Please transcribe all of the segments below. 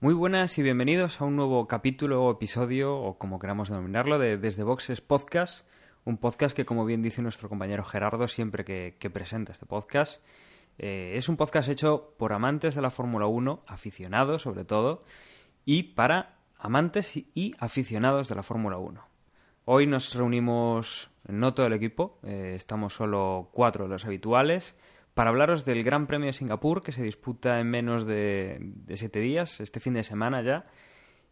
Muy buenas y bienvenidos a un nuevo capítulo o episodio, o como queramos denominarlo, de Desde Boxes Podcast. Un podcast que, como bien dice nuestro compañero Gerardo siempre que, presenta este podcast, eh, es un podcast hecho por amantes de la Fórmula 1, aficionados sobre todo, y para amantes y aficionados de la Fórmula 1. Hoy nos reunimos, no todo el equipo, eh, estamos solo cuatro de los habituales, para hablaros del Gran Premio de Singapur que se disputa en menos de siete días, este fin de semana ya,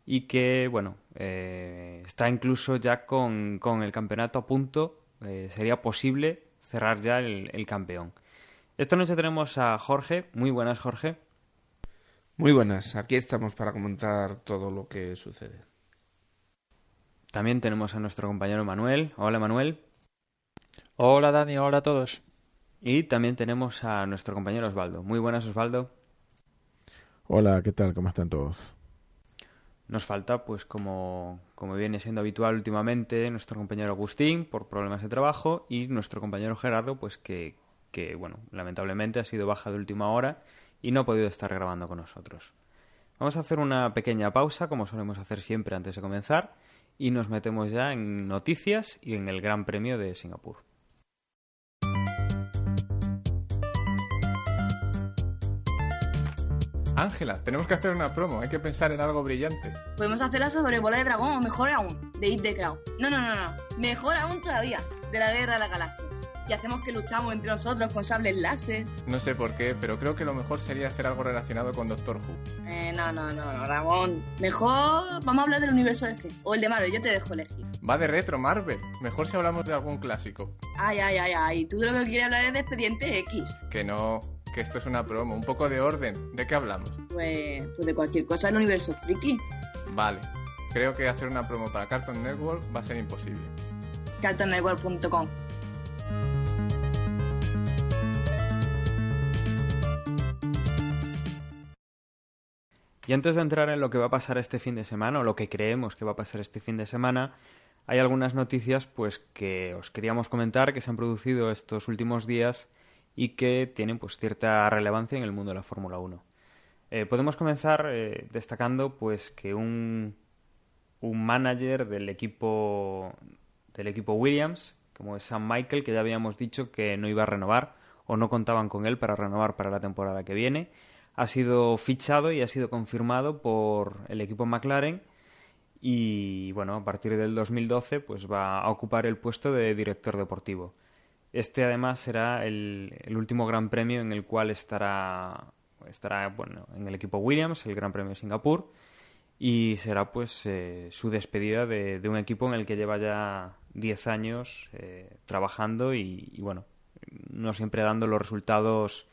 y que, bueno, eh, está incluso ya con, con, el campeonato a punto. Eh, sería posible cerrar ya el, el, campeón. Esta noche tenemos a Jorge. Muy buenas, Jorge. Muy buenas. Aquí estamos para comentar todo lo que sucede. También tenemos a nuestro compañero Manuel. Hola, Manuel. Hola, Dani. Hola a todos. Y también tenemos a nuestro compañero Osvaldo. Muy buenas, Osvaldo. Hola, ¿qué tal? ¿Cómo están todos? Nos falta, pues como, como viene siendo habitual últimamente, nuestro compañero Agustín por problemas de trabajo y nuestro compañero Gerardo, pues que, que, bueno, lamentablemente ha sido baja de última hora y no ha podido estar grabando con nosotros. Vamos a hacer una pequeña pausa, como solemos hacer siempre antes de comenzar, y nos metemos ya en noticias y en el Gran Premio de Singapur. Ángela, tenemos que hacer una promo, hay que pensar en algo brillante. Podemos hacerla sobre bola de dragón, o mejor aún, de Hit the Crowd. No, no, no, no, mejor aún todavía, de la guerra de las galaxias. Y hacemos que luchamos entre nosotros con sables láser. No sé por qué, pero creo que lo mejor sería hacer algo relacionado con Doctor Who. Eh, no, no, no, no, Ramón. Mejor vamos a hablar del universo DC. O el de Marvel, yo te dejo elegir. Va de retro, Marvel. Mejor si hablamos de algún clásico. Ay, ay, ay, ay. Tú de lo que quieres hablar es de Expediente X. Que no, que esto es una promo, un poco de orden. ¿De qué hablamos? Pues, pues de cualquier cosa del universo friki. Vale, creo que hacer una promo para Cartoon Network va a ser imposible. CartoonNetwork.com Y antes de entrar en lo que va a pasar este fin de semana, o lo que creemos que va a pasar este fin de semana, hay algunas noticias pues que os queríamos comentar que se han producido estos últimos días y que tienen pues cierta relevancia en el mundo de la Fórmula 1. Eh, podemos comenzar eh, destacando pues que un, un manager del equipo del equipo Williams, como es Sam Michael, que ya habíamos dicho que no iba a renovar o no contaban con él para renovar para la temporada que viene, ha sido fichado y ha sido confirmado por el equipo McLaren y bueno, a partir del 2012 pues va a ocupar el puesto de director deportivo. Este además será el, último gran premio en el cual estará, estará bueno, en el equipo Williams, el Gran Premio de Singapur, y será pues eh, su despedida de, de, un equipo en el que lleva ya 10 años eh, trabajando y, bueno, no siempre dando los resultados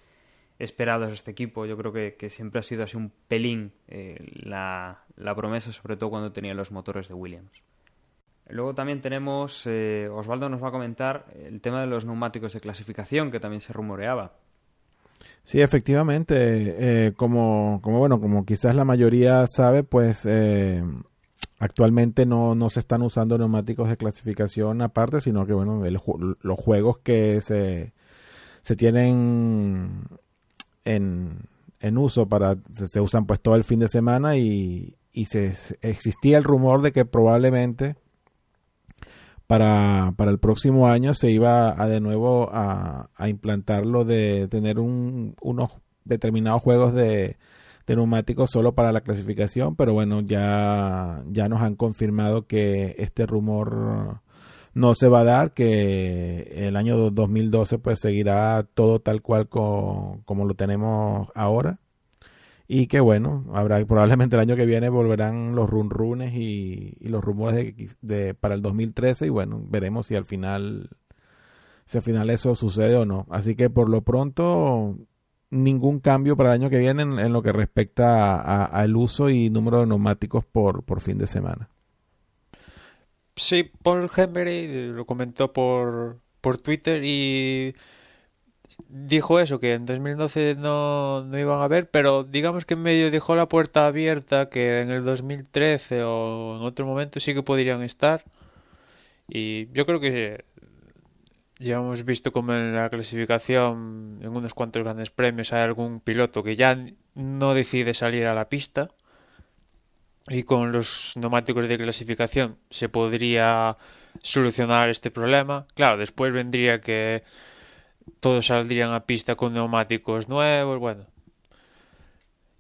esperados este equipo. Yo creo que, que siempre ha sido así un pelín eh, la, la promesa, sobre todo cuando tenía los motores de Williams. Luego también tenemos, eh, Osvaldo nos va a comentar el tema de los neumáticos de clasificación, que también se rumoreaba. Sí, efectivamente, eh, como, como bueno, como quizás la mayoría sabe, pues eh, actualmente no, no se están usando neumáticos de clasificación aparte, sino que bueno, el, los juegos que se, se tienen en, en uso para, se, se, usan pues todo el fin de semana y, y se, existía el rumor de que probablemente para, para el próximo año se iba a de nuevo a, a implantar lo de tener un, unos determinados juegos de, de, neumáticos solo para la clasificación, pero bueno, ya, ya nos han confirmado que este rumor no se va a dar, que el año 2012 pues seguirá todo tal cual co, como lo tenemos ahora y que bueno, habrá probablemente el año que viene volverán los run runes y, y, los rumores de, de, para el 2013 y bueno, veremos si al final si al final eso sucede o no. Así que por lo pronto ningún cambio para el año que viene en, en lo que respecta al uso y número de neumáticos por, por fin de semana. Sí, Paul Henry lo comentó por, por Twitter y dijo eso, que en 2012 no, no iban a ver, pero digamos que en medio dejó la puerta abierta que en el 2013 o en otro momento sí que podrían estar. Y yo creo que ya hemos visto como en la clasificación, en unos cuantos grandes premios, hay algún piloto que ya no decide salir a la pista. Y con los neumáticos de clasificación se podría solucionar este problema. Claro, después vendría que todos saldrían a pista con neumáticos nuevos, bueno.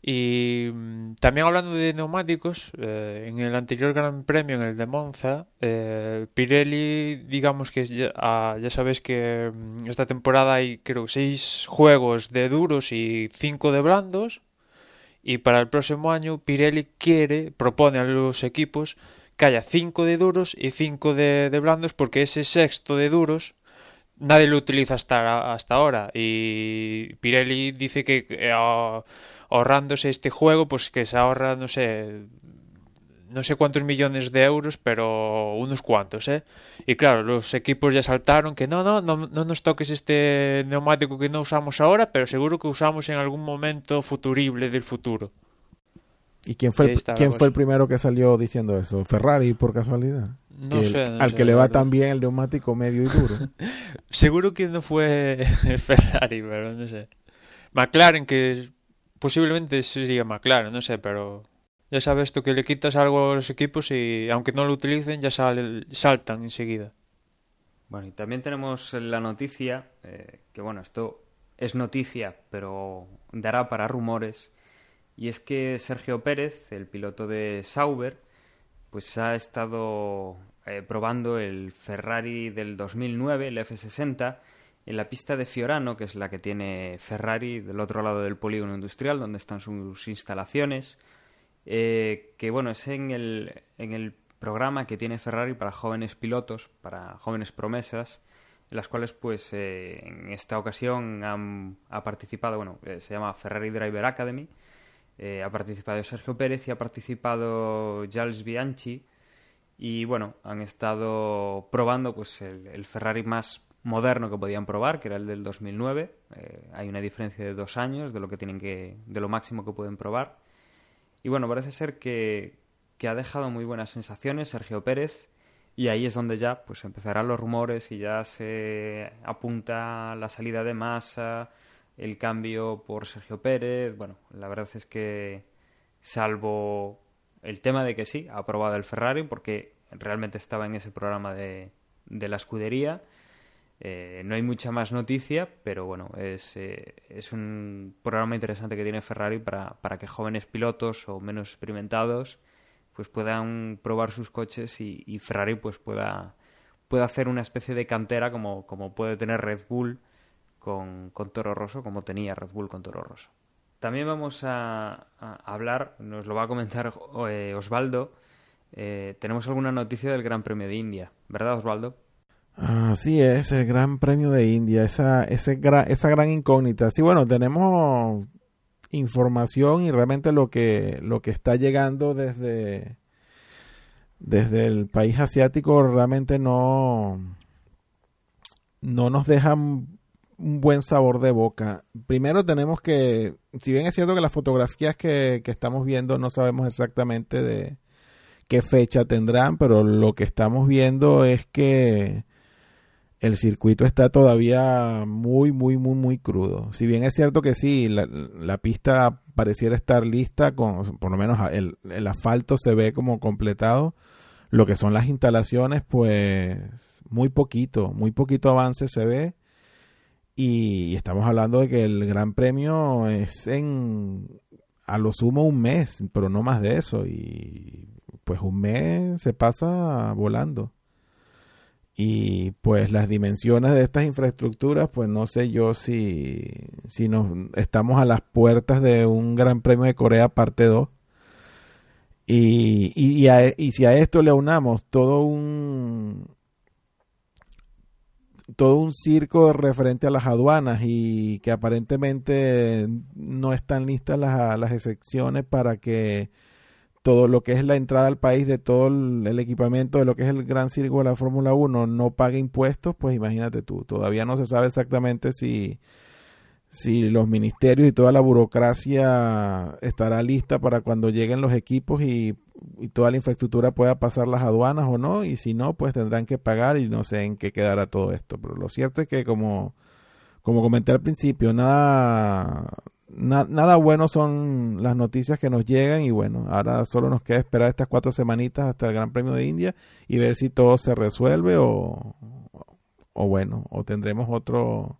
Y mm, también hablando de neumáticos, eh, en el anterior Gran Premio, en el de Monza, eh, Pirelli, digamos que ya, ah, ya sabes que mm, esta temporada hay creo seis juegos de duros y cinco de blandos. Y para el próximo año Pirelli quiere, propone a los equipos que haya cinco de duros y cinco de blandos porque ese sexto de duros nadie lo utiliza hasta, hasta ahora. Y Pirelli dice que eh, ahorrándose este juego, pues que se ahorra, no sé, no sé cuántos millones de euros, pero unos cuantos, ¿eh? Y claro, los equipos ya saltaron que no, no, no, no nos toques este neumático que no usamos ahora, pero seguro que usamos en algún momento futurible del futuro. ¿Y quién fue, el, quién fue el primero que salió diciendo eso? ¿Ferrari, por casualidad? No sé. al que le va tan bien el neumático medio y duro. Seguro que no fue Ferrari, pero no sé. McLaren, que posiblemente sería McLaren, no sé, pero ya sabes tú que le quitas algo a los equipos y aunque no lo utilicen ya saltan enseguida. Bueno, y también tenemos la noticia, eh, que bueno, esto es noticia, pero dará para rumores y es que Sergio Pérez, el piloto de Sauber, pues ha estado eh, probando el Ferrari del 2009, el F60, en la pista de Fiorano, que es la que tiene Ferrari del otro lado del polígono industrial, donde están sus instalaciones, eh, que bueno, es en el, en el programa que tiene Ferrari para jóvenes pilotos, para jóvenes promesas, en las cuales pues eh, en esta ocasión han, ha participado, bueno, se llama Ferrari Driver Academy, eh, ha participado Sergio Pérez y ha participado Giles Bianchi. Y bueno, han estado probando pues el, Ferrari más moderno que podían probar, que era el del 2009. Eh, hay una diferencia de dos años de lo que tienen que, de lo máximo que pueden probar. Y bueno, parece ser que, que ha dejado muy buenas sensaciones Sergio Pérez. Y ahí es donde ya pues empezarán los rumores y ya se apunta la salida de masa, el cambio por Sergio Pérez. Bueno, la verdad es que salvo el tema de que sí, ha aprobado el Ferrari porque realmente estaba en ese programa de, de la escudería. Eh, no hay mucha más noticia, pero bueno, es, eh, es un programa interesante que tiene Ferrari para, para que jóvenes pilotos o menos experimentados pues puedan probar sus coches y, y Ferrari pues pueda, pueda hacer una especie de cantera como, como puede tener Red Bull con, Toro Rosso, como tenía Red Bull con Toro Rosso. También vamos a, hablar, nos lo va a comentar eh, Osvaldo, eh, tenemos alguna noticia del Gran Premio de India, ¿verdad Osvaldo? Así es, el Gran Premio de India, esa, ese esa gran incógnita. Sí, bueno, tenemos información y realmente lo que, lo que está llegando desde, desde el país asiático realmente no, no nos dejan un buen sabor de boca. Primero tenemos que, si bien es cierto que las fotografías que, estamos viendo no sabemos exactamente de qué fecha tendrán, pero lo que estamos viendo es que el circuito está todavía muy, muy, muy, muy crudo. Si bien es cierto que sí, la, pista pareciera estar lista, con, por lo menos el, el asfalto se ve como completado, lo que son las instalaciones, pues muy poquito, muy poquito avance se ve y estamos hablando de que el Gran Premio es en a lo sumo un mes, pero no más de eso. Y pues un mes se pasa volando. Y pues las dimensiones de estas infraestructuras, pues no sé yo si, si nos estamos a las puertas de un Gran Premio de Corea parte 2. Y, y, y si a esto le unamos todo un, todo un circo referente a las aduanas y que aparentemente no están listas las, las excepciones para que todo lo que es la entrada al país de todo el, equipamiento de lo que es el Gran Circo de la Fórmula 1 no paga impuestos, pues imagínate tú, todavía no se sabe exactamente si, si los ministerios y toda la burocracia estará lista para cuando lleguen los equipos y, y toda la infraestructura pueda pasar las aduanas o no, y si no, pues tendrán que pagar y no sé en qué quedará todo esto. Pero lo cierto es que como, como comenté al principio, nada, na- nada bueno son las noticias que nos llegan y bueno, ahora solo nos queda esperar estas cuatro semanitas hasta el Gran Premio de India y ver si todo se resuelve o, o bueno, o tendremos otro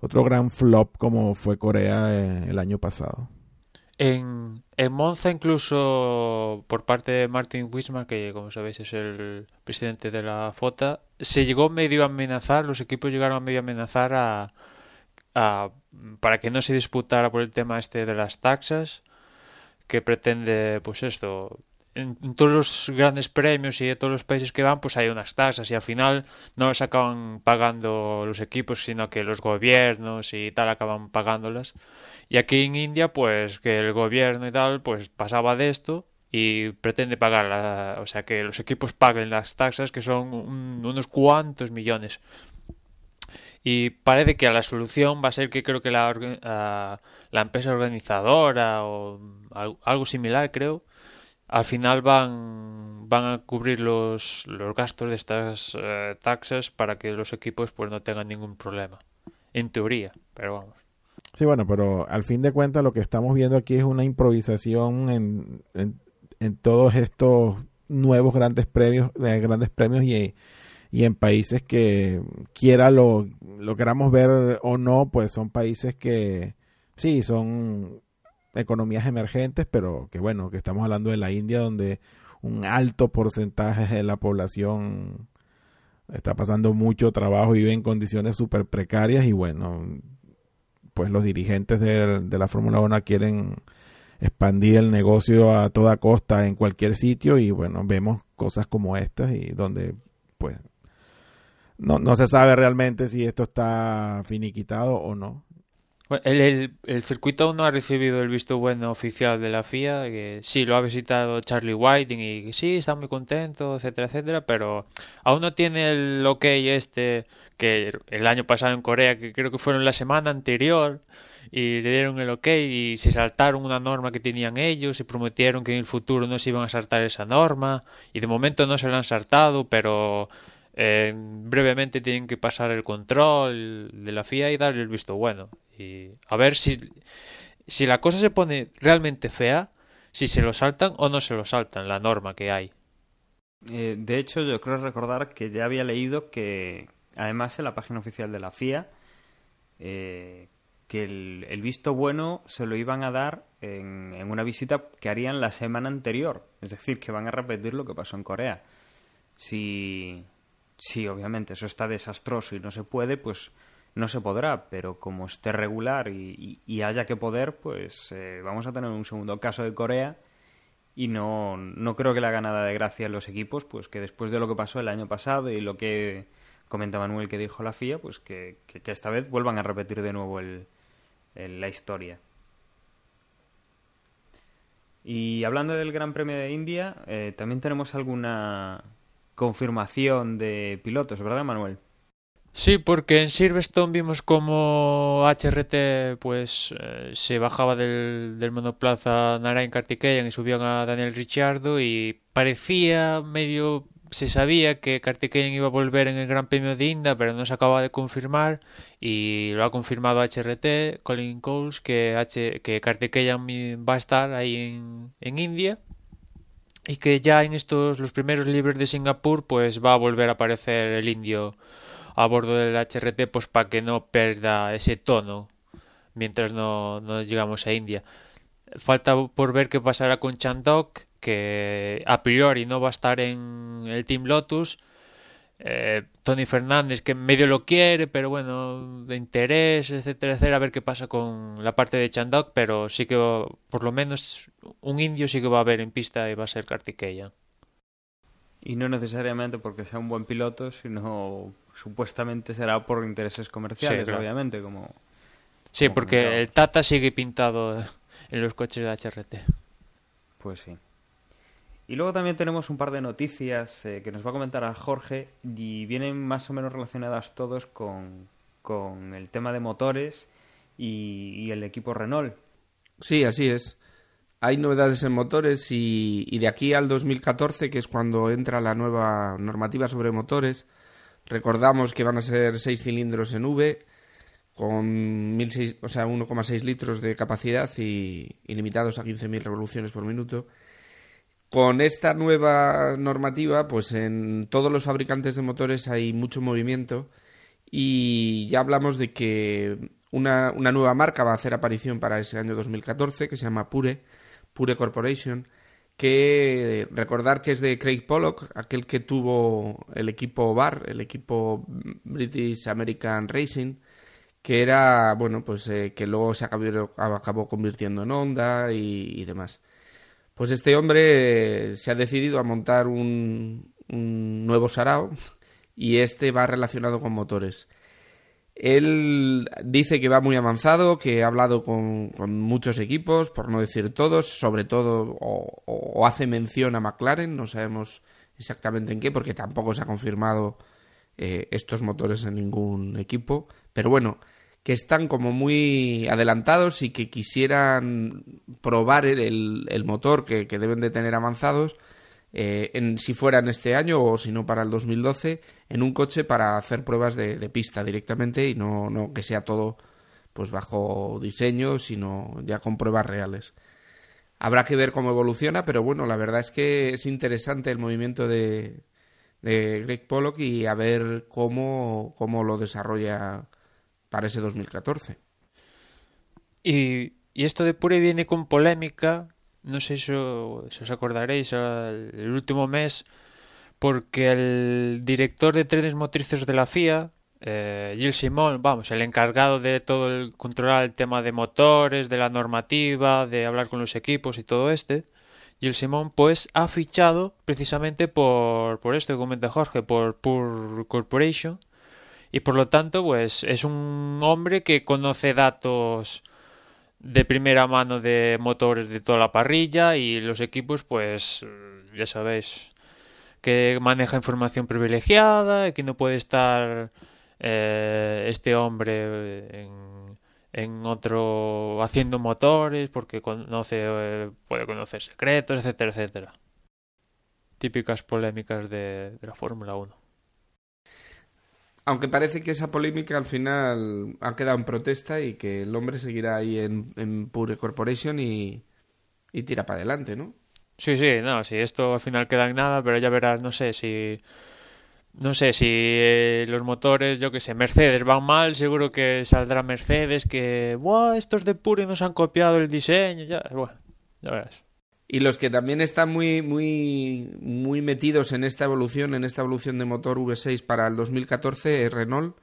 otro gran flop como fue Corea eh, el año pasado. En, en Monza, incluso por parte de Martin Wismar, que como sabéis es el presidente de la FOTA, se llegó medio a amenazar, los equipos llegaron a medio amenazar a, a- para que no se disputara por el tema este de las taxas, que pretende, pues esto, en, todos los grandes premios y en todos los países que van, pues hay unas tasas y al final no las acaban pagando los equipos, sino que los gobiernos y tal acaban pagándolas. Y aquí en India, pues que el gobierno y tal, pues pasaba de esto y pretende pagar, la- o sea, que los equipos paguen las taxas, que son un- unos cuantos millones. Y parece que la solución va a ser que creo que la, ah, la empresa organizadora o al- algo similar, creo, al final van, van a cubrir los, los gastos de estas eh, taxas para que los equipos pues no tengan ningún problema. En teoría, pero vamos. Sí, bueno, pero al fin de cuentas lo que estamos viendo aquí es una improvisación en, en, en todos estos nuevos grandes premios, eh, grandes premios y, y en países que quiera lo, lo queramos ver o no, pues son países que sí, son economías emergentes, pero que bueno, que estamos hablando de la India donde un alto porcentaje de la población está pasando mucho trabajo y vive en condiciones súper precarias y bueno, pues los dirigentes de, de la Fórmula 1 quieren expandir el negocio a toda costa en cualquier sitio y bueno, vemos cosas como estas y donde pues no, no se sabe realmente si esto está finiquitado o no. El, el- circuito aún no ha recibido el visto bueno oficial de la FIA, que sí, lo ha visitado Charlie Whiting y sí, está muy contento, etcétera, etcétera, pero aún no tiene el ok este que el año pasado en Corea, que creo que fueron la semana anterior, y le dieron el ok y se saltaron una norma que tenían ellos y prometieron que en el futuro no se iban a saltar esa norma, y de momento no se la han saltado, pero eh, brevemente tienen que pasar el control de la FIA y darle el visto bueno. Y a ver si, si la cosa se pone realmente fea, si se lo saltan o no se lo saltan, la norma que hay. Eh, de hecho, yo creo recordar que ya había leído que, además, en la página oficial de la FIA, eh, que el, visto bueno se lo iban a dar en, en una visita que harían la semana anterior. Es decir, que van a repetir lo que pasó en Corea. Si, si obviamente eso está desastroso y no se puede, pues no se podrá. Pero como esté regular y, y- y haya que poder, pues eh, vamos a tener un segundo caso de Corea y no, no creo que le haga nada de gracia a los equipos, pues que después de lo que pasó el año pasado y lo que comenta Manuel que dijo la FIA, pues que, que- que esta vez vuelvan a repetir de nuevo el, el- la historia. Y hablando del Gran Premio de India, eh, también tenemos alguna confirmación de pilotos, ¿verdad, Manuel? Sí, porque en Silverstone vimos como HRT pues eh, se bajaba del, del monoplaza Narain Kartikeyan y subían a Daniel Ricciardo y parecía medio se sabía que Kartikeyan iba a volver en el Gran Premio de India, pero no se acaba de confirmar y lo ha confirmado HRT, Colin Coles, que H, que Kartikeyan va a estar ahí en, en India y que ya en estos los primeros libres de Singapur pues va a volver a aparecer el indio a bordo del HRT pues para que no pierda ese tono mientras no, no llegamos a India. Falta por ver qué pasará con Chandok, que a priori no va a estar en el Team Lotus. Eh, Tony Fernández, que medio lo quiere, pero bueno, de interés, etcétera, etcétera, a ver qué pasa con la parte de Chandok, pero sí que por lo menos un indio sí que va a haber en pista y va a ser Kartikeyan. Y no necesariamente porque sea un buen piloto, sino supuestamente será por intereses comerciales, Sí, claro. obviamente, como... Sí, Como porque comentaba. el Tata sigue pintado en los coches de HRT. Pues sí. Y luego también tenemos un par de noticias eh, que nos va a comentar a Jorge y vienen más o menos relacionadas todos con, con el tema de motores y, el equipo Renault. Sí, así es. Hay novedades en motores y, de aquí al 2014, que es cuando entra la nueva normativa sobre motores, recordamos que van a ser 6 cilindros en V con 1.600 o sea, 1,6 litros de capacidad y, y limitados a 15.000 revoluciones por minuto. Con esta nueva normativa, pues en todos los fabricantes de motores hay mucho movimiento y ya hablamos de que una, nueva marca va a hacer aparición para ese año 2014 que se llama Pure, Pure Corporation, que recordar que es de Craig Pollock, aquel que tuvo el equipo BAR, el equipo British American Racing, que era, bueno, pues eh, que luego se acabó, acabó, convirtiendo en Honda y, demás. Pues este hombre se ha decidido a montar un, un nuevo Sarao y este va relacionado con motores. Él dice que va muy avanzado, que ha hablado con, muchos equipos, por no decir todos, sobre todo, o, o, hace mención a McLaren, no sabemos exactamente en qué, porque tampoco se ha confirmado eh, estos motores en ningún equipo. Pero bueno, que están como muy adelantados y que quisieran probar el, motor que, deben de tener avanzados eh, en, si fuera en este año o si no para el 2012 en un coche para hacer pruebas de, de pista directamente y no, no, que sea todo pues bajo diseño sino ya con pruebas reales. Habrá que ver cómo evoluciona pero bueno la verdad es que es interesante el movimiento de, de Greg Pollock y a ver cómo, cómo lo desarrolla para ese 2014 y, y esto de Pure viene con polémica no sé si, os acordaréis, el último mes, porque el director de trenes motrices de la FIA, eh, Gilles Simon, vamos, el encargado de todo el controlar el tema de motores, de la normativa, de hablar con los equipos y todo este, Gilles Simon, pues ha fichado precisamente por, por esto que comenta Jorge, por Pure Corporation, y por lo tanto, pues es un hombre que conoce datos de primera mano de motores de toda la parrilla y los equipos pues ya sabéis que maneja información privilegiada y que no puede estar eh, este hombre en, en, otro haciendo motores porque conoce eh, puede conocer secretos etcétera etcétera. Típicas polémicas de, de la Fórmula 1 aunque parece que esa polémica al final ha quedado en protesta y que el hombre seguirá ahí en, Pure Corporation y, y tira para adelante, ¿no? Sí, sí, no, si esto al final queda en nada, pero ya verás, no sé si. No sé si eh, los motores, yo que sé, Mercedes van mal, seguro que saldrá Mercedes que. ¡Buah! Estos de Pure nos han copiado el diseño, ya, bueno, ya verás. Y los que también están muy, muy, muy metidos en esta evolución, en esta evolución de motor V6 para el 2014 es Renault.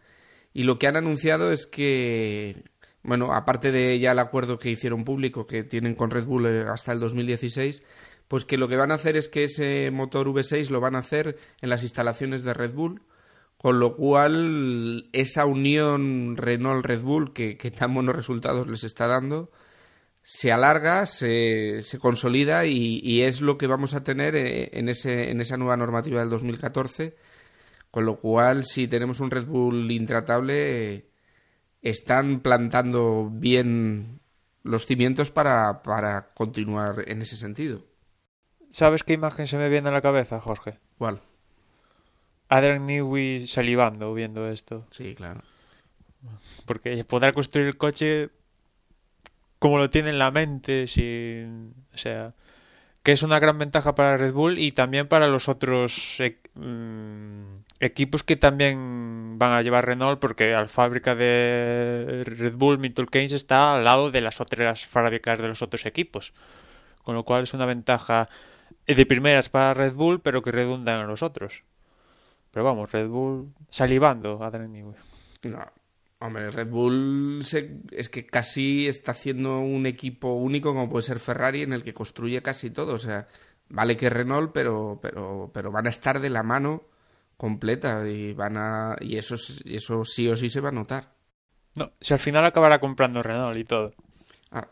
Y lo que han anunciado es que, bueno, aparte de ya el acuerdo que hicieron público que tienen con Red Bull hasta el 2016, pues que lo que van a hacer es que ese motor V6 lo van a hacer en las instalaciones de Red Bull. Con lo cual, esa unión Renault-Red Bull que, que tan buenos resultados les está dando, se alarga, se, se consolida y, y, es lo que vamos a tener en, ese, en esa nueva normativa del 2014. Con lo cual, si tenemos un Red Bull intratable, están plantando bien los cimientos para, para continuar en ese sentido. ¿Sabes qué imagen se me viene a la cabeza, Jorge? ¿Cuál? Adrian Newey salivando viendo esto. Sí, claro. Porque podrá construir el coche como lo tiene en la mente, sin, o sea, que es una gran ventaja para Red Bull y también para los otros e equipos que también van a llevar Renault porque la fábrica de Red Bull Milton Keynes está al lado de las otras fábricas de los otros equipos con lo cual es una ventaja de primeras para Red Bull pero que redunda en los otros pero vamos, Red Bull salivando a Newey. No, Hombre, Red Bull se, es que casi está haciendo un equipo único como puede ser Ferrari en el que construye casi todo. O sea, vale que Renault, pero, pero, pero van a estar de la mano completa y van a y eso, eso sí o sí se va a notar. No, si al final acabará comprando Renault y todo. Ah,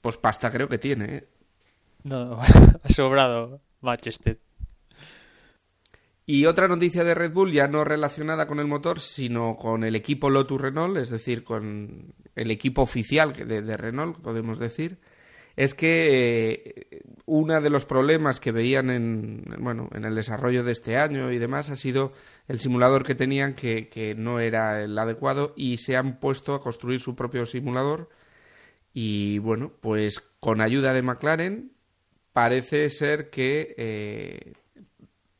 pues pasta creo que tiene. ¿eh? No, ha sobrado. Manchester. Y otra noticia de Red Bull, ya no relacionada con el motor, sino con el equipo Lotus Renault, es decir, con el equipo oficial de, de Renault, podemos decir, es que eh, uno de los problemas que veían en, bueno, en el desarrollo de este año y demás ha sido el simulador que tenían que, que no era el adecuado y se han puesto a construir su propio simulador. Y bueno, pues con ayuda de McLaren parece ser que eh,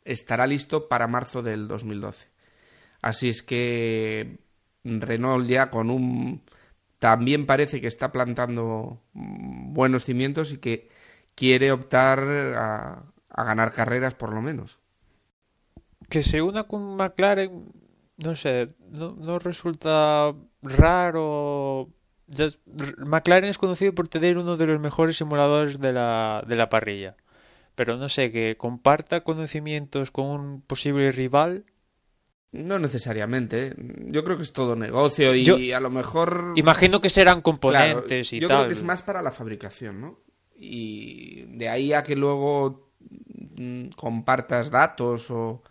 estará listo para marzo del 2012. Así es que Renault ya con un... También parece que está plantando buenos cimientos y que quiere optar a, a ganar carreras por lo menos. Que se una con McLaren, no sé, no, resulta raro. McLaren es conocido por tener uno de los mejores simuladores de la, de la parrilla. Pero no sé, que comparta conocimientos con un posible rival. No necesariamente. ¿eh? Yo creo que es todo negocio y Yo- a lo mejor... Imagino que serán Claro, componentes y yo tal. creo que es más para la fabricación, ¿no? Y de ahí a que luego mm, compartas datos o,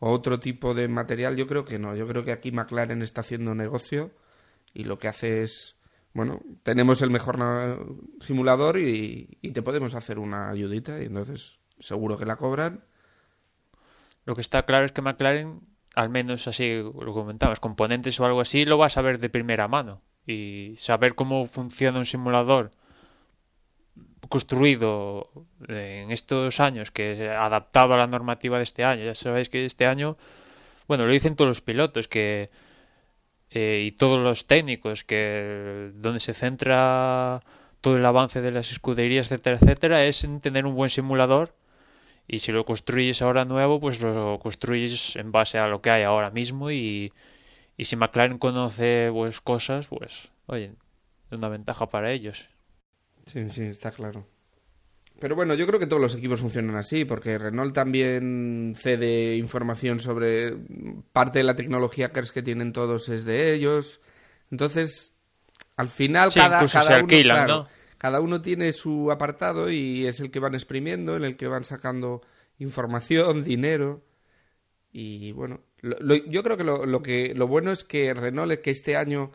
o otro tipo de material, yo creo que no. Yo creo que aquí McLaren está haciendo negocio y lo que hace es, bueno, tenemos el mejor simulador y, te podemos hacer una ayudita y entonces seguro que la cobran. Lo que está claro es que McLaren, al menos así lo comentabas, componentes o algo así, lo va a saber de primera mano. Y saber cómo funciona un simulador construido en estos años, que adaptado a la normativa de este año. Ya sabéis que este año, bueno, lo dicen todos los pilotos, que eh, y todos los técnicos, que donde se centra todo el avance de las escuderías, etcétera, etcétera, es en tener un buen simulador y si lo construyes ahora nuevo, pues lo construyes en base a lo que hay ahora mismo y, y si McLaren conoce pues cosas, pues oye, es una ventaja para ellos. Sí, sí, está claro. Pero bueno, yo creo que todos los equipos funcionan así, porque Renault también cede información sobre parte de la tecnología CARS que tienen todos es de ellos. Entonces, al final Sí, cada, cada uno, alquilan, claro, ¿no? cada uno tiene su apartado y es el que van exprimiendo, en el que van sacando información, dinero. Y bueno, lo- lo- yo creo que lo, lo que lo bueno es que Renault, que este año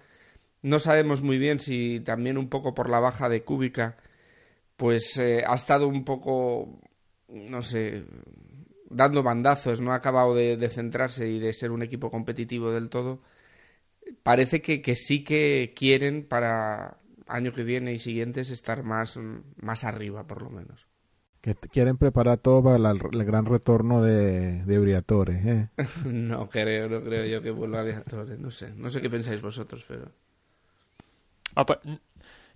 no sabemos muy bien si también un poco por la baja de Cúbica, pues eh, ha estado un poco, no sé, dando bandazos, no ha acabado de, de centrarse y de ser un equipo competitivo del todo. Parece que, que sí que quieren para año que viene y siguientes estar más, más arriba, por lo menos. Que quieren preparar todo para la- el gran retorno de, de Briatore. ¿eh? no creo, no creo yo que vuelva a Viatore, no sé, no sé qué pensáis vosotros, pero... Apa-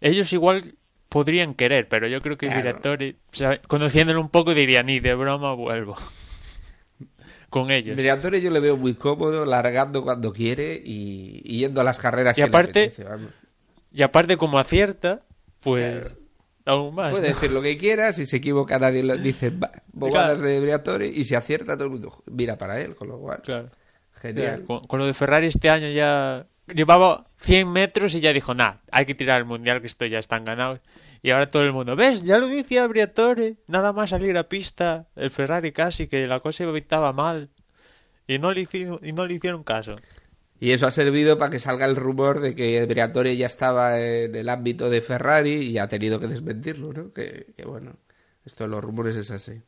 Ellos igual podrían querer, pero yo creo que Claro. Briatore, o sea, conociéndolo un poco, diría ni de broma vuelvo con ellos. Briatore yo le veo muy cómodo, largando cuando quiere y, y yendo a las carreras Y que le aparte- apetece, vamos. Y aparte como acierta, pues Claro. aún más. Puede ¿no? decir lo que quiera, si se equivoca nadie lo dice "Bah, bobadas de Briatore y si acierta todo el mundo mira para él, con lo cual Claro. genial. Con, con lo de Ferrari este año ya llevaba 100 metros y ya dijo, nah, hay que tirar el mundial que esto ya están ganados. Y ahora todo el mundo, ¿ves? Ya lo decía Briatore, nada más salir a pista, el Ferrari casi, que la cosa estaba mal. Y no le hicieron, y no le hicieron caso. Y eso ha servido para que salga el rumor de que Briatore ya estaba en el ámbito de Ferrari y ha tenido que desmentirlo, ¿no? Que, que bueno, esto de los rumores es así.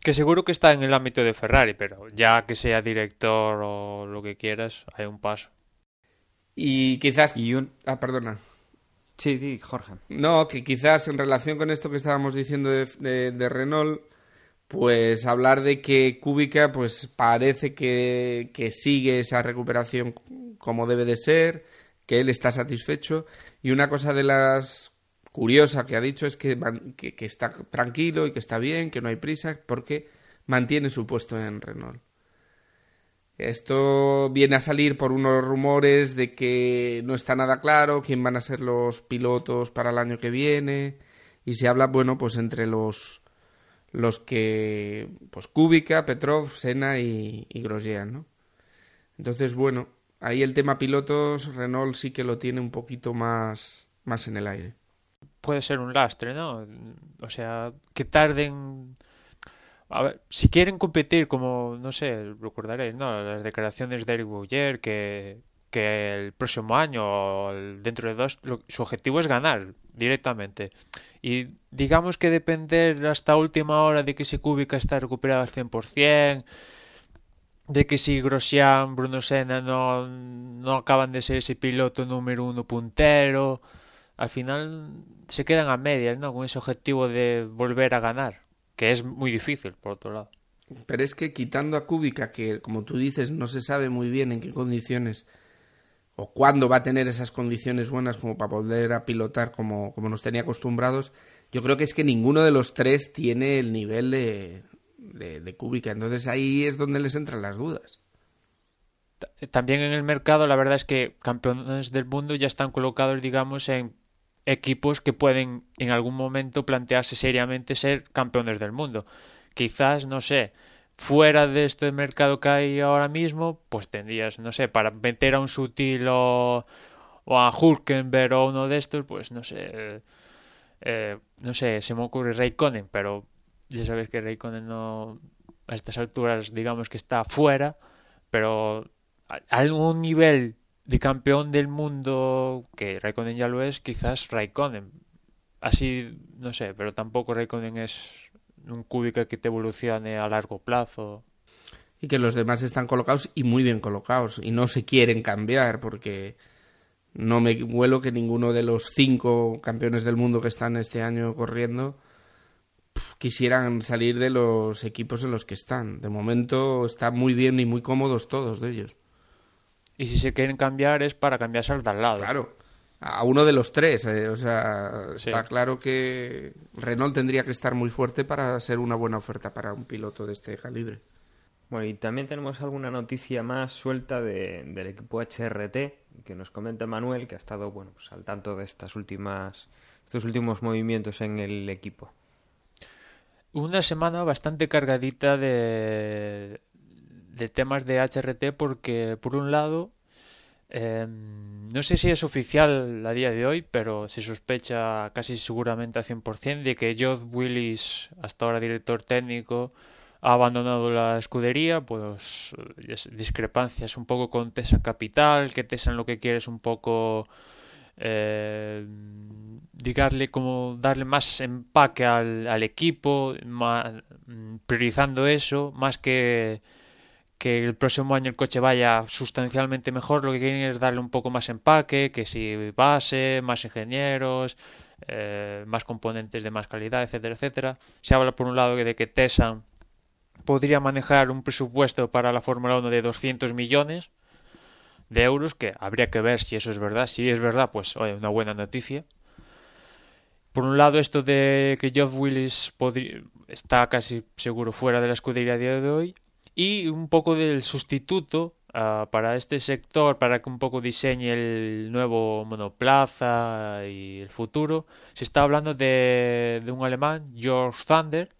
Que seguro que está en el ámbito de Ferrari, pero ya que sea director o lo que quieras, hay un paso. Y quizás... Y un... Ah, perdona. Sí, sí, Jorge. No, que quizás en relación con esto que estábamos diciendo de, de- de Renault, pues hablar de que Kubica pues parece que, que sigue esa recuperación como debe de ser, que él está satisfecho y una cosa de las curiosa que ha dicho es que, que está tranquilo y que está bien, que no hay prisa porque mantiene su puesto en Renault. Esto viene a salir por unos rumores de que no está nada claro quién van a ser los pilotos para el año que viene y se habla, bueno, pues entre los los que pues Kubica, Petrov, Senna y, y Grosjean, ¿no? Entonces, bueno, ahí el tema pilotos Renault sí que lo tiene un poquito más más en el aire. Puede ser un lastre, ¿no? O sea, que tarden a ver, si quieren competir como, no sé, recordaréis, ¿no? Las declaraciones de Eric Bouyer que, el próximo año o dentro de dos, lo- su objetivo es ganar directamente. Y digamos que depender hasta última hora de que si Kubica está recuperado al 100%, de que si Grosjean, Bruno Senna no, no acaban de ser ese piloto número uno puntero, al final se quedan a medias, ¿no? Con ese objetivo de volver a ganar, que es muy difícil, por otro lado. Pero es que quitando a Kubica, que como tú dices, no se sabe muy bien en qué condiciones o cuándo va a tener esas condiciones buenas como para poder a pilotar como, como nos tenía acostumbrados, yo creo que es que ninguno de los tres tiene el nivel de, de, de Kubica. Entonces ahí es donde les entran las dudas. Ta- También en el mercado, la verdad es que campeones del mundo ya están colocados, digamos, en equipos que pueden en algún momento plantearse seriamente ser campeones del mundo. Quizás, no sé, fuera de este mercado que hay ahora mismo, pues tendrías, no sé, para meter a un Sutil o, a Hulkenberg o uno de estos, pues no sé, eh, no sé, se me ocurre Raikkonen, pero ya sabes que Raikkonen no, a estas alturas, digamos que está fuera, pero a- algún nivel de campeón del mundo que Raikkonen ya lo es, quizás Raikkonen. Así, no sé, pero tampoco Raikkonen es un Kubica que te evolucione a largo plazo. Y que los demás están colocados y muy bien colocados y no se quieren cambiar porque no me huelo que ninguno de los cinco campeones del mundo que están este año corriendo quisieran salir de los equipos en los que están. De momento están muy bien y muy cómodos todos de ellos. Y si se quieren cambiar es para cambiarse al de al lado. Claro, a uno de los tres. eh, o sea, Sí. está claro que Renault tendría que estar muy fuerte para ser una buena oferta para un piloto de este calibre. Bueno, y también tenemos alguna noticia más suelta de- del equipo HRT que nos comenta Manuel, que ha estado bueno, pues, al tanto de estas últimas, estos últimos movimientos en el equipo. Una semana bastante cargadita de, de temas de HRT porque, por un lado, em, no sé si es oficial a día de hoy, pero se sospecha casi seguramente al 100% de que Geoff Willis, hasta ahora director técnico, ha abandonado la escudería, pues es- discrepancias un poco con Tesa Capital, que Tesa lo que quiere es un poco eh, digarle como darle más empaque al, equipo, priorizando eso, más que que el próximo año el coche vaya sustancialmente mejor, lo que quieren es darle un poco más empaque, que si base, más ingenieros, eh, más componentes de más calidad, etcétera, etcétera. Se habla por un lado de que Tesa podría manejar un presupuesto para la Fórmula 1 de 200 millones de euros, que habría que ver si eso es verdad. Si es verdad, pues oye, una buena noticia. Por un lado, esto de que Geoff Willis está casi seguro fuera de la escudería a día de hoy. Y un poco del sustituto ah, para este sector, para que un poco diseñe el nuevo monoplaza y el futuro. Se está hablando de, de un alemán, George Thunder,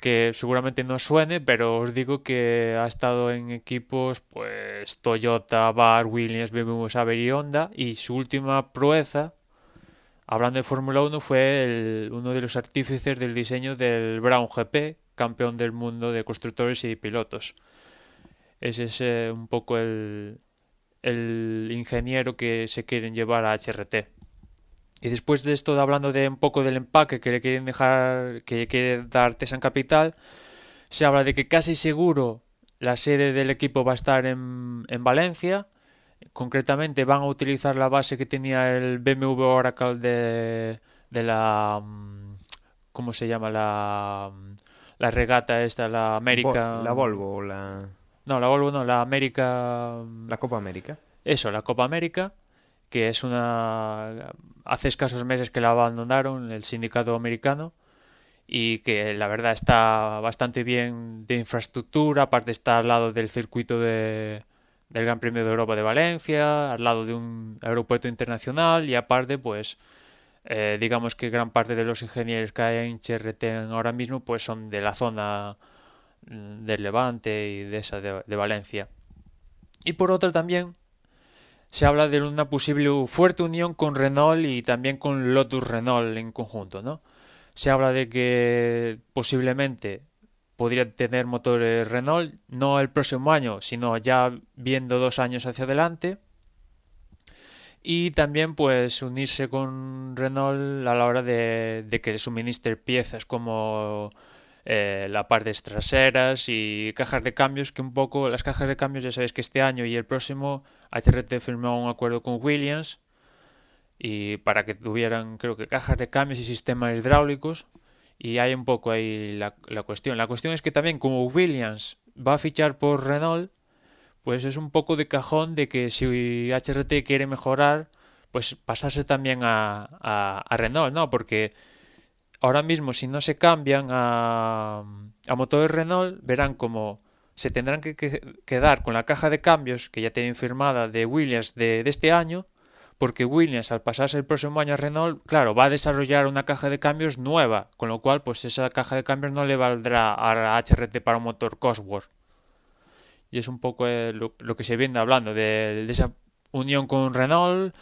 que seguramente no suene, pero os digo que ha estado en equipos pues Toyota, Bar, Williams, BMW, Saber y Honda y su última proeza, hablando de Fórmula 1, fue el- uno de los artífices del diseño del Brown GP, campeón del mundo de constructores y pilotos. Ese es un poco el, el ingeniero que se quieren llevar a HRT. Y después de esto, hablando de un poco del empaque que le quieren dejar, que quiere dar Tesan Capital, se habla de que casi seguro la sede del equipo va a estar en, en Valencia. Concretamente van a utilizar la base que tenía el BMW Oracle de, de la... mm, ¿Cómo se llama? La, mm, la regata esta, la América... La Volvo o la, No, la Volvo no, la América... la Copa América. Eso, la Copa América, que es una... Hace escasos meses que la abandonaron el sindicato americano y que la verdad está bastante bien de infraestructura, aparte está al lado del circuito de, del Gran Premio de Europa de Valencia, al lado de un aeropuerto internacional y aparte pues eh, digamos que gran parte de los ingenieros que hay en HRT ahora mismo pues son de la zona mm, del Levante y de esa de, de Valencia. Y por otra también se habla de una posible fuerte unión con Renault y también con Lotus Renault en conjunto, ¿no? Se habla de que posiblemente podría tener motores Renault, no el próximo año, sino ya viendo dos años hacia adelante. Y también pues unirse con Renault a la hora de, de que suministre piezas como eh, la parte traseras y cajas de cambios, que un poco las cajas de cambios ya sabéis que este año y el próximo HRT firmó un acuerdo con Williams y para que tuvieran creo que cajas de cambios y sistemas hidráulicos y hay un poco ahí la, la cuestión. La cuestión es que también como Williams va a fichar por Renault, pues es un poco de cajón de que si HRT quiere mejorar, pues pasarse también a, a, Renault, ¿no? Porque ahora mismo si no se cambian a, a motores Renault, verán como se tendrán que, que, quedar con la caja de cambios que ya tienen firmada de Williams de, de, este año, porque Williams al pasarse el próximo año a Renault, claro, va a desarrollar una caja de cambios nueva, con lo cual pues esa caja de cambios no le valdrá a HRT para un motor Cosworth. Y es un poco eh, lo, que se viene hablando de, esa unión con Renault,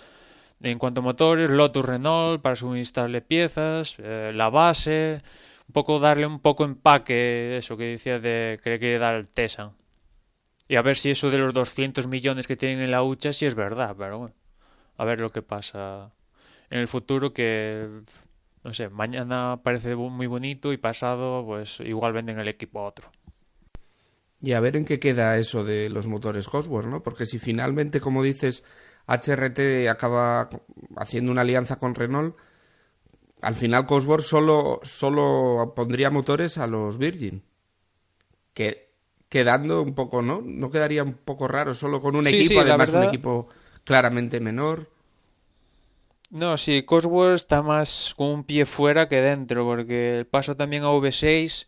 en cuanto a motores, Lotus Renault para suministrarle piezas, eh, la base, un poco darle un poco empaque, eso que decía de que le quiere dar al Tesan. Y a ver si eso de los 200 millones que tienen en la hucha si es verdad, pero bueno, a ver lo que pasa en el futuro que no sé, mañana parece muy bonito y pasado pues igual venden el equipo a otro. Y a ver en qué queda eso de los motores Cosworth, ¿no? Porque si finalmente, como dices, HRT acaba haciendo una alianza con Renault, al final Cosworth solo, solo pondría motores a los Virgin. Que quedando un poco, ¿no? ¿No quedaría un poco raro solo con un sí, equipo, sí, además verdad... un equipo claramente menor? No, sí, Cosworth está más con un pie fuera que dentro, porque el paso también a V6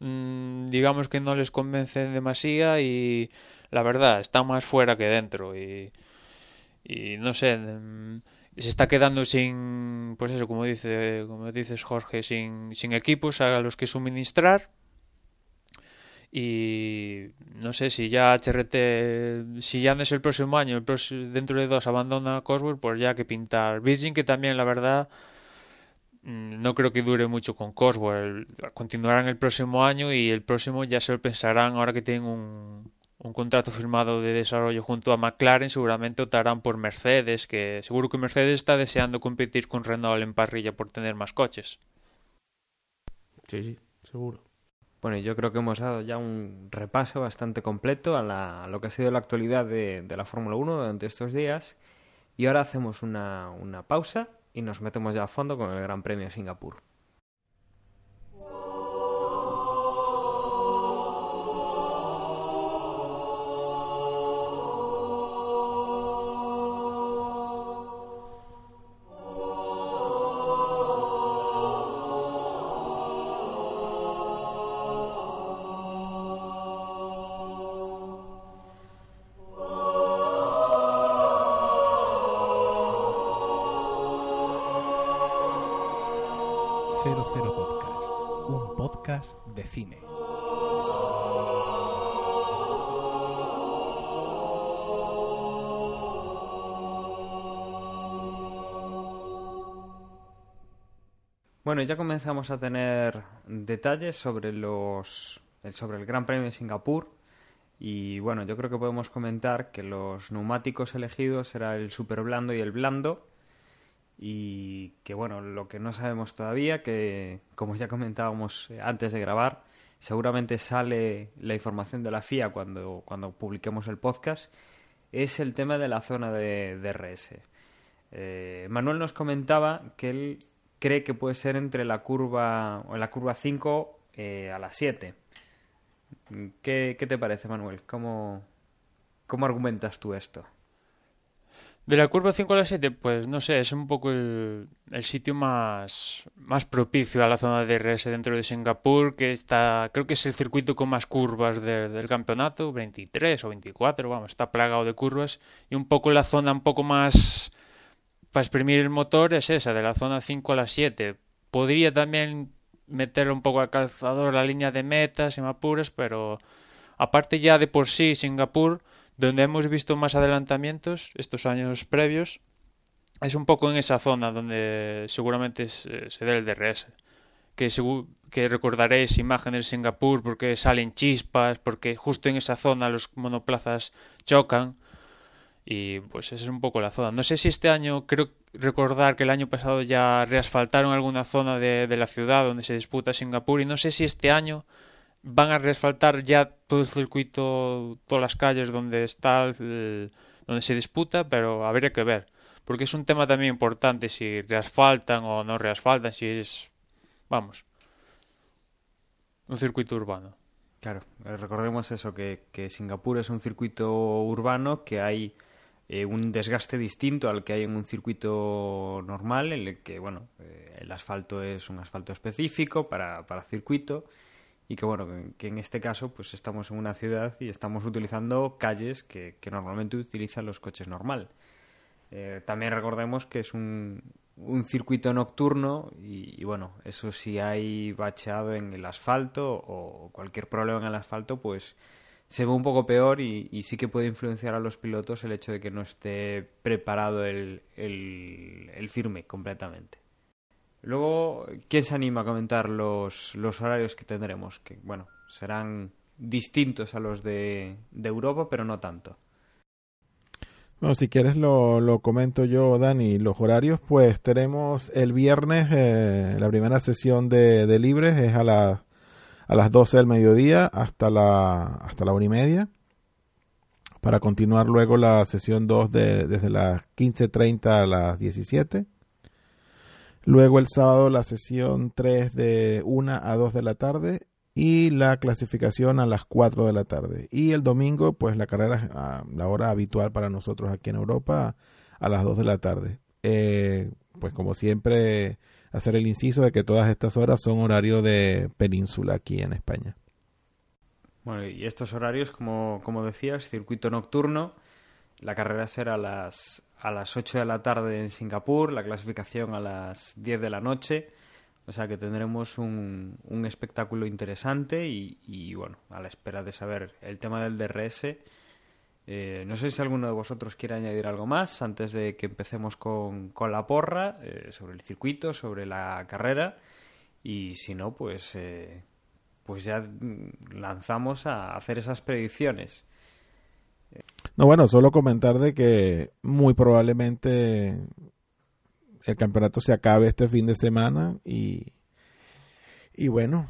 mmm, digamos que no les convence demasiado y la verdad está más fuera que dentro y, y no sé mmm, se está quedando sin pues eso como dice como dices Jorge sin, sin equipos a los que suministrar y no sé si ya HRT si ya no es el próximo año dentro de dos abandona Cosworth pues ya que pintar. Virgin que también la verdad Mm, no creo que dure mucho con Cosworth. Continuarán el próximo año y el próximo ya se lo pensarán ahora que tienen un, un contrato firmado de desarrollo junto a McLaren. Seguramente optarán por Mercedes, que seguro que Mercedes está deseando competir con Renault en parrilla por tener más coches. Sí, sí, seguro. Bueno, yo creo que hemos dado ya un repaso bastante completo a, la, a lo que ha sido la actualidad de, de la Fórmula 1 durante estos días. Y ahora hacemos una, una pausa y nos metemos ya a fondo con el Gran Premio de Singapur. Bueno, ya comenzamos a tener detalles sobre los sobre el Gran Premio de Singapur y bueno, yo creo que podemos comentar que los neumáticos elegidos será el super blando y el blando y que bueno, lo que no sabemos todavía, que como ya comentábamos antes de grabar, seguramente sale la información de la FIA cuando, cuando publiquemos el podcast, es el tema de la zona de DRS. Eh, Manuel nos comentaba que él cree que puede ser entre la curva, o en la curva 5 eh, a la 7. ¿Qué, ¿Qué, te parece, Manuel? ¿Cómo, ¿Cómo argumentas tú esto? De la curva 5 a la 7, pues no sé, es un poco el, el, sitio más, más propicio a la zona de DRS dentro de Singapur, que está, creo que es el circuito con más curvas de, del campeonato, 23 o 24, vamos, está plagado de curvas, y un poco la zona un poco más para exprimir el motor es esa, de la zona 5 a la 7. Podría también meter un poco al calzador la línea de meta, si me apuras, pero aparte ya de por sí Singapur donde hemos visto más adelantamientos estos años previos es un poco en esa zona donde seguramente se, se dé el DRS. que, que recordaréis imágenes de Singapur porque salen chispas, porque justo en esa zona los monoplazas chocan. Y pues esa es un poco la zona. No sé si este año, creo recordar que el año pasado ya reasfaltaron alguna zona de, la ciudad donde se disputa Singapur y no sé si este año van a reasfaltar ya todo el circuito, todas las calles donde está, donde se disputa, pero habría que ver. Porque es un tema también importante si reasfaltan o no reasfaltan, si es, vamos, un circuito urbano. Claro, recordemos eso, que, que Singapur es un circuito urbano que hay eh, un desgaste distinto al que hay en un circuito normal, en el que bueno, eh, el asfalto es un asfalto específico para, para circuito y que bueno, que en este caso pues estamos en una ciudad y estamos utilizando calles que, que normalmente utilizan los coches normal. Eh, también recordemos que es un, un circuito nocturno y, y, bueno, eso si hay bacheado en el asfalto o cualquier problema en el asfalto, pues se ve un poco peor y, sí que puede influenciar a los pilotos el hecho de que no esté preparado el, firme completamente. Luego, ¿quién se anima a comentar los, los horarios que tendremos? Que, bueno, serán distintos a los de, Europa, pero no tanto. Bueno, si quieres lo, lo, comento yo, Dani. Los horarios, pues tenemos el viernes, eh, la primera sesión de, de libres es a las a las 12 del mediodía hasta la, hasta la hora y media. Para continuar luego la sesión 2 de, desde las 15.30 a las 17. Luego el sábado la sesión 3 de 1 a 2 de la tarde y la clasificación a las 4 de la tarde. Y el domingo, pues la carrera a la hora habitual para nosotros aquí en Europa a las 2 de la tarde. Eh, pues como siempre hacer el inciso de que todas estas horas son horario de península aquí en España. Bueno, y estos horarios, como, como decías, circuito nocturno, la carrera será a las, a las 8 de la tarde en Singapur, la clasificación a las 10 de la noche, o sea que tendremos un, un espectáculo interesante y, y, bueno, a la espera de saber el tema del DRS eh, no sé si alguno de vosotros quiere añadir algo más antes de que empecemos con, la porra, eh, sobre el circuito, sobre la carrera. Y si no, pues, eh, pues ya lanzamos a hacer esas predicciones. No, bueno, solo comentar de que muy probablemente el campeonato se acabe este fin de semana y, y bueno,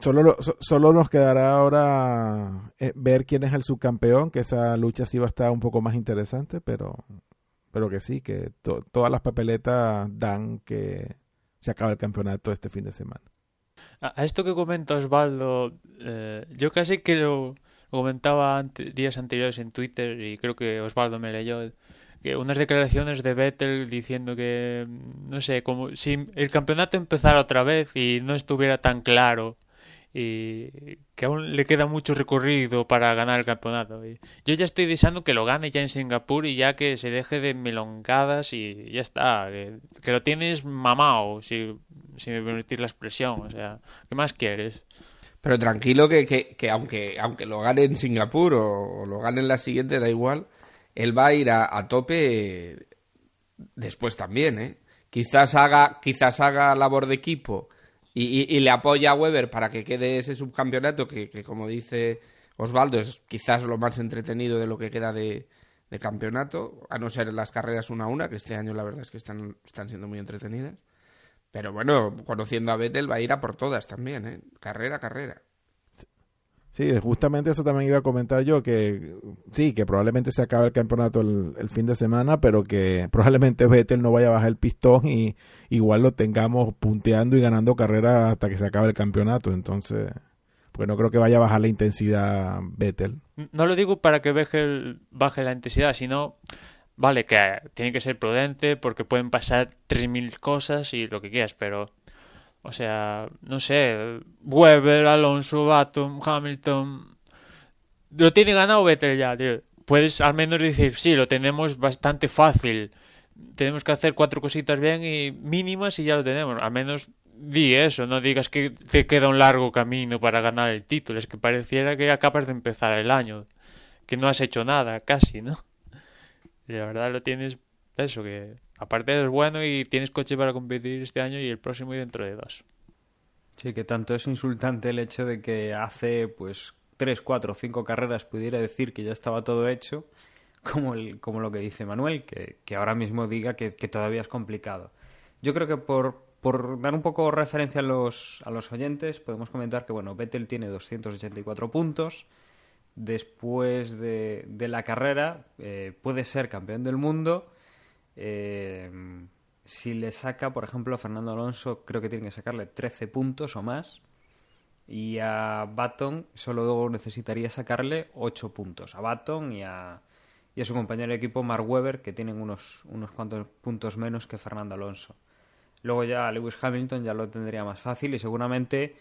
Solo, solo nos quedará ahora eh, ver quién es el subcampeón, que esa lucha sí va a estar un poco más interesante, pero, pero que sí, que todas las papeletas dan que se acaba el campeonato este fin de semana. A, esto que comenta Osvaldo, eh, yo casi que lo, comentaba días anteriores en Twitter y creo que Osvaldo me leyó que unas declaraciones de Vettel diciendo que no sé como si el campeonato empezara otra vez y no estuviera tan claro y que aún le queda mucho recorrido para ganar el campeonato. yo ya estoy deseando que lo gane ya en Singapur y ya que se deje de melongadas y ya está, que, lo tienes mamado, si, si me permitís la expresión, o sea, ¿qué más quieres? Pero tranquilo que, que, aunque, aunque lo gane en Singapur o, lo gane en la siguiente, da igual, él va a ir a, a tope después también, ¿eh? Quizás haga, quizás haga labor de equipo y, le apoya a Weber para que quede ese subcampeonato que, como dice Osvaldo, es quizás lo más entretenido de lo que queda de, campeonato, a no ser las carreras una a una, que este año la verdad es que están, están siendo muy entretenidas. Pero bueno, conociendo a Vettel va a ir a por todas también, ¿eh? Carrera, carrera. Sí, justamente eso también iba a comentar yo, que sí, que probablemente se acabe el campeonato el, fin de semana, pero que probablemente Vettel no vaya a bajar el pistón y igual lo tengamos punteando y ganando carreras hasta que se acabe el campeonato. Entonces, pues no creo que vaya a bajar la intensidad Vettel. No lo digo para que baje, baje la intensidad, sino, vale, que tiene que ser prudente porque pueden pasar 3.000 cosas y lo que quieras, pero o sea, no sé, Weber, Alonso, Baton, Hamilton. Lo tiene ganado Vettel ya, tío. Puedes al menos decir, sí, lo tenemos bastante fácil. Tenemos que hacer cuatro cositas bien y mínimas y ya lo tenemos. Al menos di eso, no digas que te queda un largo camino para ganar el título. Es que pareciera que acabas de empezar el año. Que no has hecho nada, casi, ¿no? La verdad lo tienes, eso, que Aparte eres bueno y tienes coche para competir este año y el próximo y dentro de dos. Sí, que tanto es insultante el hecho de que hace pues tres, cuatro, cinco carreras pudiera decir que ya estaba todo hecho, como, el, como lo que dice Manuel, que, que ahora mismo diga que, que, todavía es complicado. Yo creo que por, por dar un poco referencia a los, a los oyentes, podemos comentar que bueno, Vettel tiene 284 puntos. Después de, de la carrera eh, puede ser campeón del mundo. Eh, si le saca, por ejemplo, a Fernando Alonso, creo que tiene que sacarle 13 puntos o más. Y a Baton solo necesitaría sacarle 8 puntos. A Baton y a, y a su compañero de equipo Mark Webber, que tienen unos, unos cuantos puntos menos que Fernando Alonso. Luego ya Lewis Hamilton ya lo tendría más fácil y seguramente,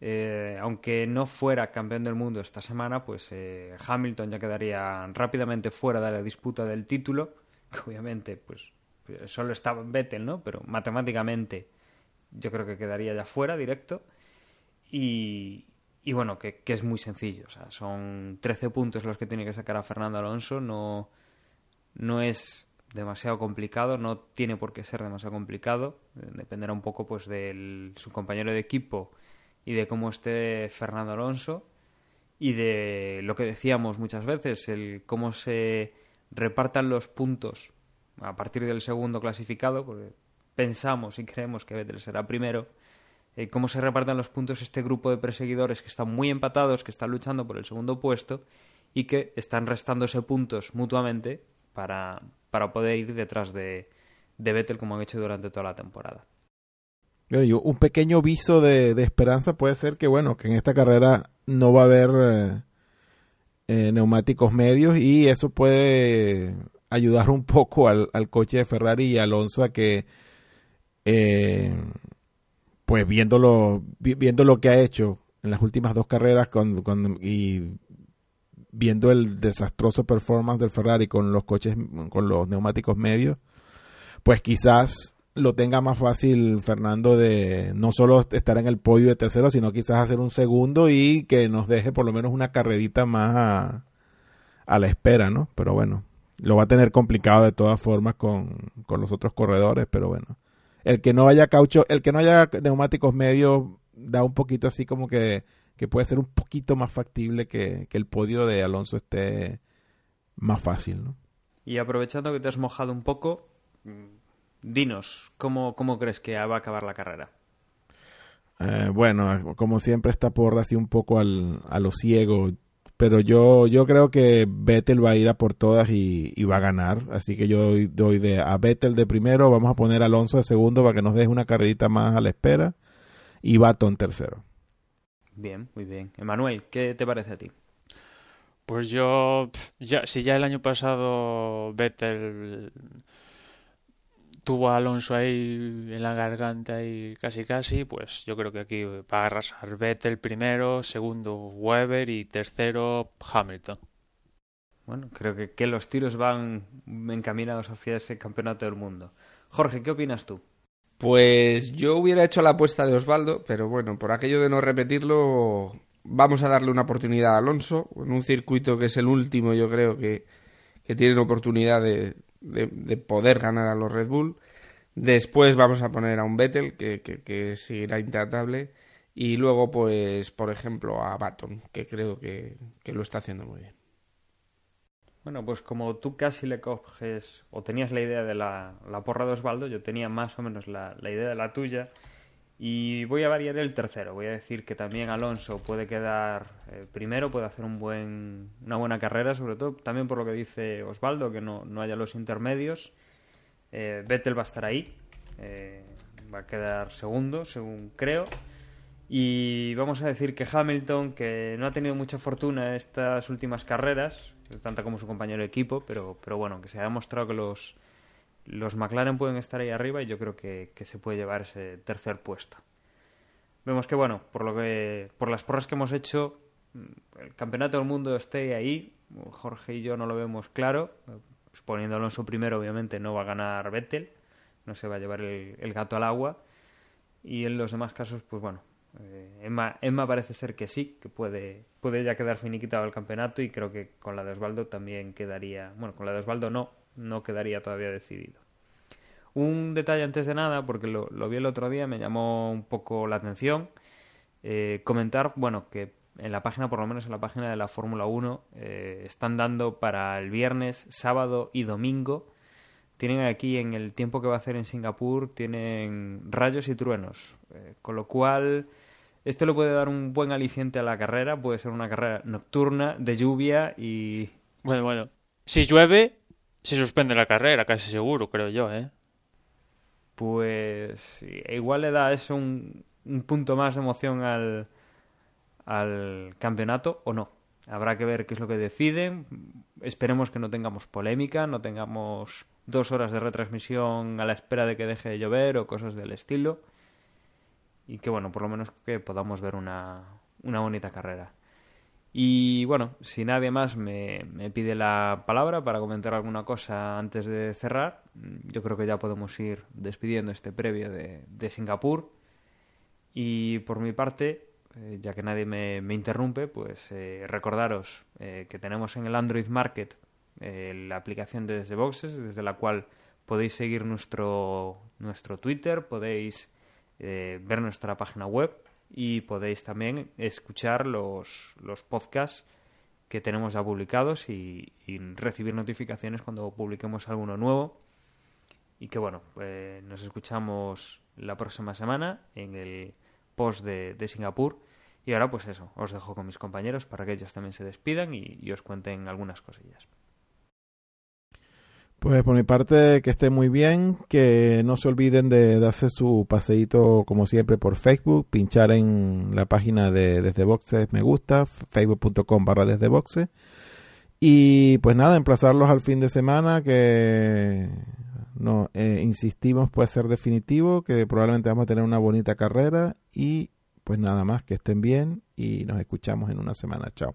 eh, aunque no fuera campeón del mundo esta semana, pues eh, Hamilton ya quedaría rápidamente fuera de la disputa del título, que obviamente pues solo estaba Vettel, ¿no? Pero matemáticamente yo creo que quedaría ya fuera directo. Y, y bueno, que, que, es muy sencillo. O sea, son 13 puntos los que tiene que sacar a Fernando Alonso. No, no es demasiado complicado, no tiene por qué ser demasiado complicado. Dependerá un poco pues de su compañero de equipo y de cómo esté Fernando Alonso y de lo que decíamos muchas veces, el cómo se repartan los puntos a partir del segundo clasificado, porque pensamos y creemos que Vettel será primero, eh, cómo se reparten los puntos este grupo de perseguidores que están muy empatados, que están luchando por el segundo puesto y que están restándose puntos mutuamente para, para poder ir detrás de, Vettel como han hecho durante toda la temporada. Un pequeño viso de, de, esperanza puede ser que, bueno, que en esta carrera no va a haber eh, eh, neumáticos medios y eso puede ayudar un poco al, al, coche de Ferrari y Alonso a que, eh, pues viéndolo, viendo lo que ha hecho en las últimas dos carreras con, y viendo el desastroso performance del Ferrari con los coches, con los neumáticos medios, pues quizás lo tenga más fácil Fernando de no solo estar en el podio de tercero, sino quizás hacer un segundo y que nos deje por lo menos una carrerita más a, a la espera, ¿no? Pero bueno, lo va a tener complicado de todas formas con, con los otros corredores, pero bueno. El que no haya caucho, el que no haya neumáticos medios da un poquito así como que, que puede ser un poquito más factible que, que, el podio de Alonso esté más fácil, ¿no? Y aprovechando que te has mojado un poco, dinos, ¿cómo, cómo crees que va a acabar la carrera? Eh, bueno, como siempre esta porra así un poco al, a lo ciego pero yo, yo creo que Vettel va a ir a por todas y, y va a ganar. Así que yo doy de a Vettel de primero, vamos a poner a Alonso de segundo para que nos deje una carrerita más a la espera y Baton tercero. Bien, muy bien. Emanuel, ¿qué te parece a ti? Pues yo, ya, si ya el año pasado Vettel tuvo a Alonso ahí en la garganta y casi casi, pues yo creo que aquí va a arrasar Vettel primero, segundo Weber y tercero Hamilton. Bueno, creo que, que los tiros van encaminados hacia ese campeonato del mundo. Jorge, ¿qué opinas tú? Pues yo hubiera hecho la apuesta de Osvaldo, pero bueno, por aquello de no repetirlo, vamos a darle una oportunidad a Alonso, en un circuito que es el último, yo creo que, que tienen oportunidad de, de, de, poder ganar a los Red Bull. Después vamos a poner a un Vettel, que, que, que seguirá intratable. Y luego, pues, por ejemplo, a Baton, que creo que, que, lo está haciendo muy bien. Bueno, pues como tú casi le coges, o tenías la idea de la, la porra de Osvaldo, yo tenía más o menos la, la idea de la tuya. Y voy a variar el tercero. Voy a decir que también Alonso puede quedar eh, primero, puede hacer un buen, una buena carrera, sobre todo también por lo que dice Osvaldo, que no, no haya los intermedios. Eh, Vettel va a estar ahí, eh, va a quedar segundo, según creo. Y vamos a decir que Hamilton, que no ha tenido mucha fortuna estas últimas carreras, tanta como su compañero de equipo, pero, pero bueno, que se ha demostrado que los los McLaren pueden estar ahí arriba y yo creo que, que, se puede llevar ese tercer puesto. Vemos que, bueno, por, lo que, por las porras que hemos hecho, el campeonato del mundo esté ahí. Jorge y yo no lo vemos claro. Poniendo Alonso primero, obviamente, no va a ganar Vettel. No se va a llevar el, el gato al agua. Y en los demás casos, pues bueno, eh, Emma, Emma, parece ser que sí, que puede, puede ya quedar finiquitado el campeonato y creo que con la de Osvaldo también quedaría, bueno, con la de Osvaldo no, no quedaría todavía decidido. Un detalle antes de nada, porque lo, vi el otro día, me llamó un poco la atención, Eh, comentar, bueno, que en la página, por lo menos en la página de la Fórmula 1, eh, están dando para el viernes, sábado y domingo. Tienen aquí en el tiempo que va a hacer en Singapur, tienen rayos y truenos. Eh, con lo cual, esto le puede dar un buen aliciente a la carrera. Puede ser una carrera nocturna, de lluvia y... Bueno, bueno. Si llueve, se suspende la carrera, casi seguro, creo yo, ¿eh? Pues igual le da eso un, un punto más de emoción al, al campeonato o no. Habrá que ver qué es lo que deciden. Esperemos que no tengamos polémica, no tengamos dos horas de retransmisión a la espera de que deje de llover o cosas del estilo. Y que bueno, por lo menos que podamos ver una, una bonita carrera. Y bueno, si nadie más me, pide la palabra para comentar alguna cosa antes de cerrar, yo creo que ya podemos ir despidiendo este previo de, Singapur. Y por mi parte, eh, ya que nadie me, interrumpe, pues eh, recordaros eh, que tenemos en el Android Market la aplicación de Desde Boxes, desde la cual podéis seguir nuestro, nuestro Twitter, podéis ver nuestra página web y podéis también escuchar los, los podcasts que tenemos ya publicados y, recibir notificaciones cuando publiquemos alguno nuevo. Y que bueno, eh, nos escuchamos la próxima semana en el post de, de, Singapur. Y ahora pues eso, os dejo con mis compañeros para que ellos también se despidan y, y os cuenten algunas cosillas. Pues por mi parte que esté muy bien, que no se olviden de darse su paseíto como siempre por Facebook, pinchar en la página de Desde Boxes me gusta, facebook.com barra Desde Boxes. Y pues nada, emplazarlos al fin de semana que no eh, insistimos puede ser definitivo, que probablemente vamos a tener una bonita carrera y pues nada más, que estén bien y nos escuchamos en una semana. Chao.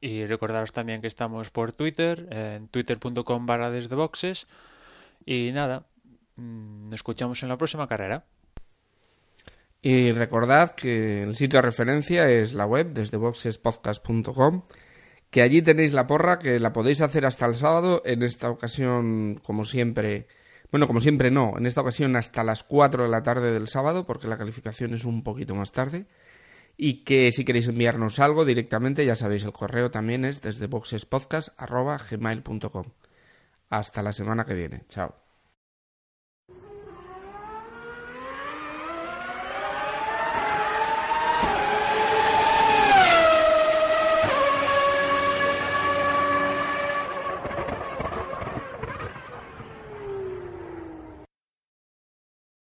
Y recordaros también que estamos por Twitter, en twitter.com barra desde boxes. Y nada, nos escuchamos en la próxima carrera. Y recordad que el sitio de referencia es la web desde boxespodcast.com, que allí tenéis la porra, que la podéis hacer hasta el sábado, en esta ocasión, como siempre, bueno, como siempre no, en esta ocasión hasta las 4 de la tarde del sábado, porque la calificación es un poquito más tarde y que si queréis enviarnos algo directamente, ya sabéis, el correo también es desde boxespodcast.gmail.com. Hasta la semana que viene. Chao.